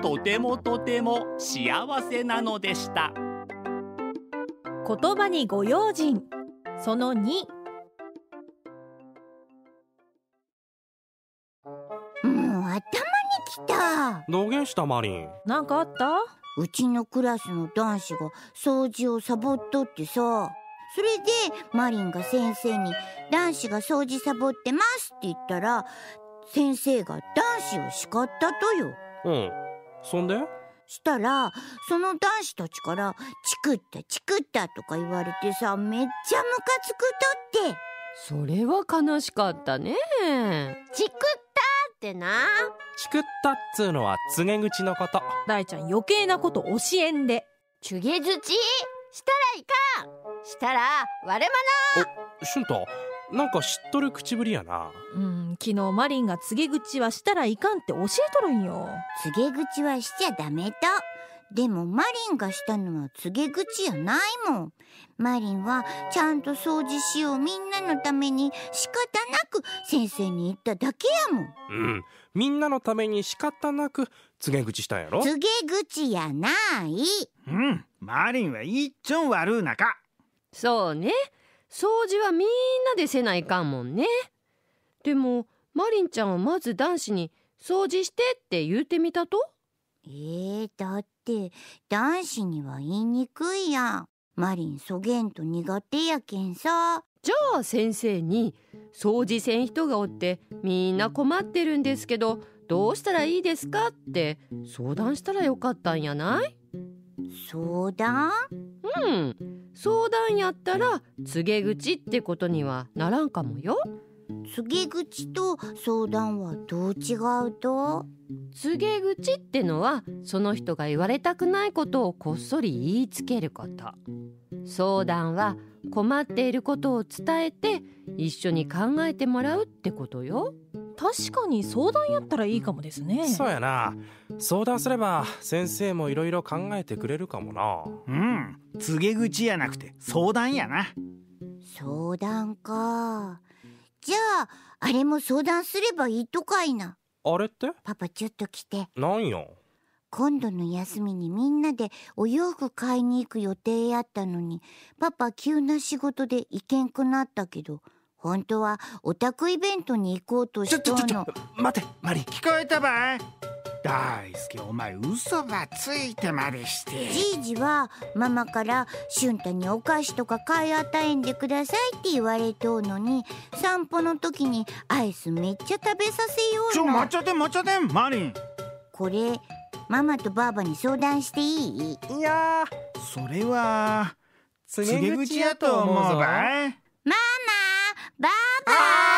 とてもとても幸せなのでした。言葉にご用心。その2もう頭にきた。どげんしたマリン。なんかあった？うちのクラスの男子が掃除をサボっとってさ。それでマリンが先生に「男子が掃除サボってます」って言ったら先生が男子を叱ったとよ。うんそんで？したらその男子たちから「チクったチクった」とか言われてさめっちゃムカつくとって。それは悲しかったねチクったってな。チクったっつうのは告げ口のこと。大ちゃん余計なこと教えんで。チュゲズチしたらいかん。したら割れシュント？なんか知っとる口ぶりやな。うん昨日マリンが告げ口はしたらいかんって教えとるんよ。告げ口はしちゃダメと。でもマリンがしたのは告げ口やないもん。マリンはちゃんと掃除しようみんなのために仕方なく先生に言っただけやもん。うん。みんなのために仕方なく告げ口したんやろ？告げ口やない。うん。マリンはいっちょん悪うなか。そうね掃除はみんなでせないかんもんね。でもマリンちゃんはまず男子に掃除してって言うてみたと？えー、だって男子には言いにくいやん。マリンそげんと苦手やけんさ。じゃあ先生に掃除せん人がおってみんな困ってるんですけどどうしたらいいですかって相談したらよかったんやない？相談？うん。相談やったら告げ口ってことにはならんかもよ。告げ口と相談はどう違うと？告げ口ってのはその人が言われたくないことをこっそり言いつけること。相談は困っていることを伝えて一緒に考えてもらうってことよ。確かに相談やったらいいかもですね。そうやな。相談すれば先生もいろいろ考えてくれるかもな。うん告げ口やなくて相談やな。相談か。じゃああれも相談すればいいとかいな。あれって？パパちょっと来て。なんや？今度の休みにみんなでお洋服買いに行く予定やったのにパパ急な仕事で行けんくなったけど本当はオタクイベントに行こうとしとんの。待てマリン聞こえたばい？大輔お前嘘ばついてまでして。じいじはママから俊太にお菓子とか買い与えんでくださいって言われとうのに散歩の時にアイスめっちゃ食べさせよちょうちゃって待っちゃってマリン。これママとバーバに相談していい？いやそれは告告げ口やと思うばいママバー！バ